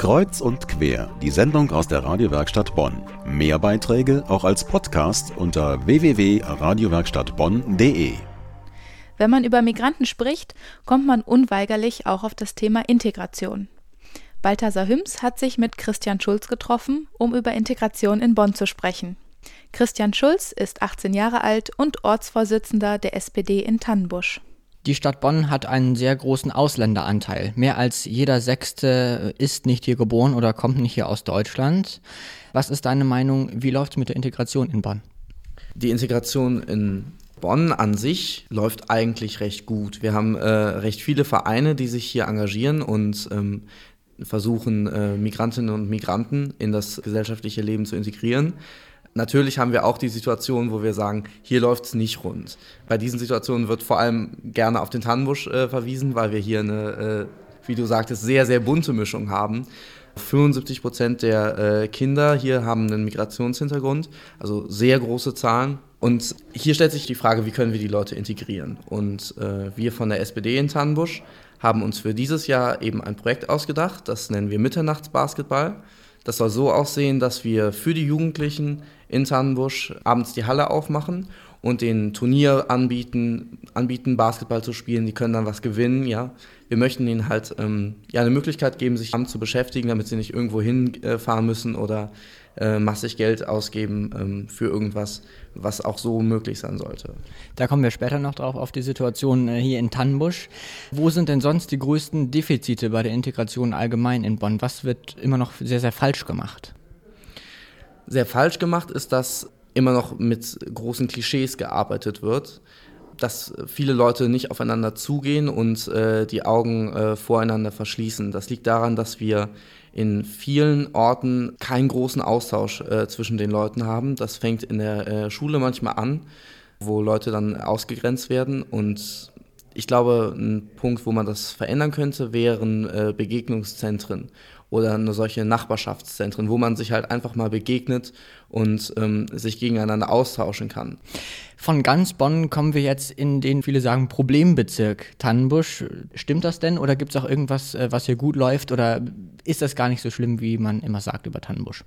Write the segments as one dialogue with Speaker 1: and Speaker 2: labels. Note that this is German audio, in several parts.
Speaker 1: Kreuz und quer, die Sendung aus der Radiowerkstatt Bonn. Mehr Beiträge auch als Podcast unter www.radiowerkstattbonn.de.
Speaker 2: Wenn man über Migranten spricht, kommt man unweigerlich auch auf das Thema Integration. Balthasar Hüms hat sich mit Christian Schulz getroffen, um über Integration in Bonn zu sprechen. Christian Schulz ist 18 Jahre alt und Ortsvorsitzender der SPD in Tannenbusch.
Speaker 3: Die Stadt Bonn hat einen sehr großen Ausländeranteil. Mehr als jeder Sechste ist nicht hier geboren oder kommt nicht hier aus Deutschland. Was ist deine Meinung? Wie läuft es mit der Integration in Bonn?
Speaker 4: Die Integration in Bonn an sich läuft eigentlich recht gut. Wir haben äh, recht viele Vereine, die sich hier engagieren und ähm, versuchen, äh, Migrantinnen und Migranten in das gesellschaftliche Leben zu integrieren. Natürlich haben wir auch die Situation, wo wir sagen, hier läuft es nicht rund. Bei diesen Situationen wird vor allem gerne auf den Tannenbusch äh, verwiesen, weil wir hier eine, äh, wie du sagtest, sehr, sehr bunte Mischung haben. 75 Prozent der äh, Kinder hier haben einen Migrationshintergrund, also sehr große Zahlen. Und hier stellt sich die Frage, wie können wir die Leute integrieren? Und äh, wir von der SPD in Tannenbusch haben uns für dieses Jahr eben ein Projekt ausgedacht, das nennen wir Mitternachtsbasketball. Das soll so aussehen, dass wir für die Jugendlichen in Tannenbusch abends die Halle aufmachen und den Turnier anbieten, anbieten, Basketball zu spielen. Die können dann was gewinnen, ja. Wir möchten ihnen halt ähm, ja, eine Möglichkeit geben, sich abends zu beschäftigen, damit sie nicht irgendwo hinfahren müssen oder äh, massig Geld ausgeben ähm, für irgendwas, was auch so möglich sein sollte.
Speaker 3: Da kommen wir später noch drauf auf die Situation äh, hier in Tannenbusch. Wo sind denn sonst die größten Defizite bei der Integration allgemein in Bonn? Was wird immer noch sehr, sehr falsch gemacht?
Speaker 4: Sehr falsch gemacht ist, dass immer noch mit großen Klischees gearbeitet wird dass viele Leute nicht aufeinander zugehen und äh, die Augen äh, voreinander verschließen. Das liegt daran, dass wir in vielen Orten keinen großen Austausch äh, zwischen den Leuten haben. Das fängt in der äh, Schule manchmal an, wo Leute dann ausgegrenzt werden. Und ich glaube, ein Punkt, wo man das verändern könnte, wären äh, Begegnungszentren oder eine solche Nachbarschaftszentren, wo man sich halt einfach mal begegnet und ähm, sich gegeneinander austauschen kann.
Speaker 3: Von ganz Bonn kommen wir jetzt in den, viele sagen, Problembezirk Tannenbusch. Stimmt das denn oder gibt es auch irgendwas, äh, was hier gut läuft oder ist das gar nicht so schlimm, wie man immer sagt über Tannenbusch?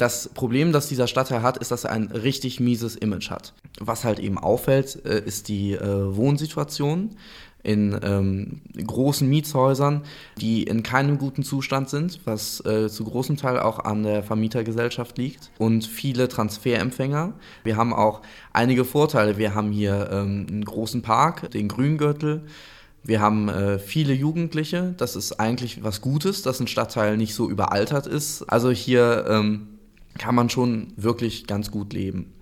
Speaker 4: Das Problem, das dieser Stadtteil hat, ist, dass er ein richtig mieses Image hat. Was halt eben auffällt, äh, ist die äh, Wohnsituation in ähm, großen Mietshäusern, die in keinem guten Zustand sind, was äh, zu großem Teil auch an der Vermietergesellschaft liegt und viele Transferempfänger. Wir haben auch einige Vorteile. Wir haben hier ähm, einen großen Park, den Grüngürtel. Wir haben äh, viele Jugendliche. Das ist eigentlich was Gutes, dass ein Stadtteil nicht so überaltert ist. Also hier ähm, kann man schon wirklich ganz gut leben.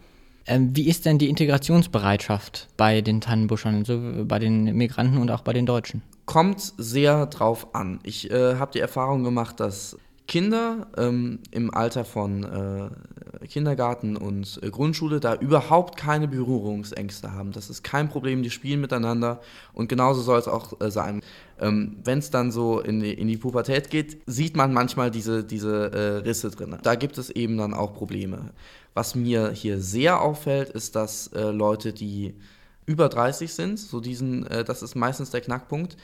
Speaker 3: Ähm, wie ist denn die Integrationsbereitschaft bei den Tannenbuschern, also bei den Migranten und auch bei den Deutschen?
Speaker 4: Kommt sehr drauf an. Ich äh, habe die Erfahrung gemacht, dass Kinder ähm, im Alter von äh, Kindergarten und äh, Grundschule da überhaupt keine Berührungsängste haben. Das ist kein Problem, die spielen miteinander und genauso soll es auch äh, sein. Ähm, Wenn es dann so in die, in die, Pubertät geht, sieht man manchmal diese, diese äh, Risse drin. Da gibt es eben dann auch Probleme. Was mir hier sehr auffällt, ist, dass äh, Leute, die über 30 sind, so diesen, äh, das ist meistens der Knackpunkt,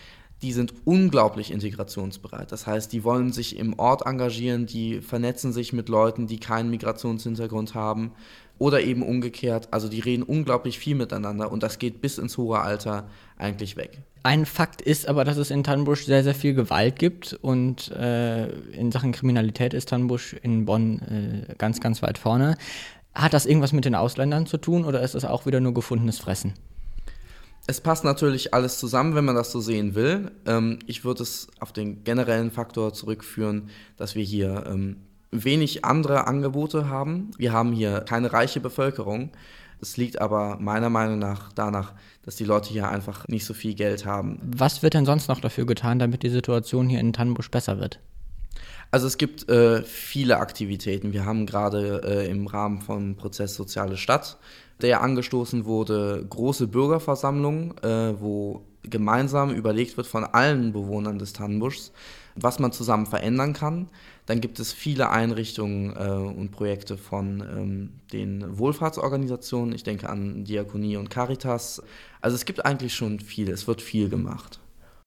Speaker 4: die sind unglaublich integrationsbereit. Das heißt, die wollen sich im Ort engagieren, die vernetzen sich mit Leuten, die keinen Migrationshintergrund haben oder eben umgekehrt. Also die reden unglaublich viel miteinander und das geht bis ins hohe Alter eigentlich weg.
Speaker 3: Ein Fakt ist aber, dass es in Tannenbusch sehr, sehr viel Gewalt gibt und äh, in Sachen Kriminalität ist Tannenbusch in Bonn äh, ganz, ganz weit vorne. Hat das irgendwas mit den Ausländern zu tun oder ist das auch wieder nur gefundenes Fressen?
Speaker 4: Es passt natürlich alles zusammen, wenn man das so sehen will. Ähm, ich würde es auf den generellen Faktor zurückführen, dass wir hier ähm, wenig andere Angebote haben. Wir haben hier keine reiche Bevölkerung. Es liegt aber meiner Meinung nach danach, dass die Leute hier einfach nicht so viel Geld haben.
Speaker 3: Was wird denn sonst noch dafür getan, damit die Situation hier in Tannenbusch besser wird?
Speaker 4: Also es gibt äh, viele Aktivitäten. Wir haben gerade äh, im Rahmen vom Prozess Soziale Stadt, der angestoßen wurde, große Bürgerversammlungen, äh, wo gemeinsam überlegt wird von allen Bewohnern des Tannenbuschs, was man zusammen verändern kann. Dann gibt es viele Einrichtungen äh, und Projekte von ähm, den Wohlfahrtsorganisationen. Ich denke an Diakonie und Caritas. Also es gibt eigentlich schon viel, es wird viel gemacht.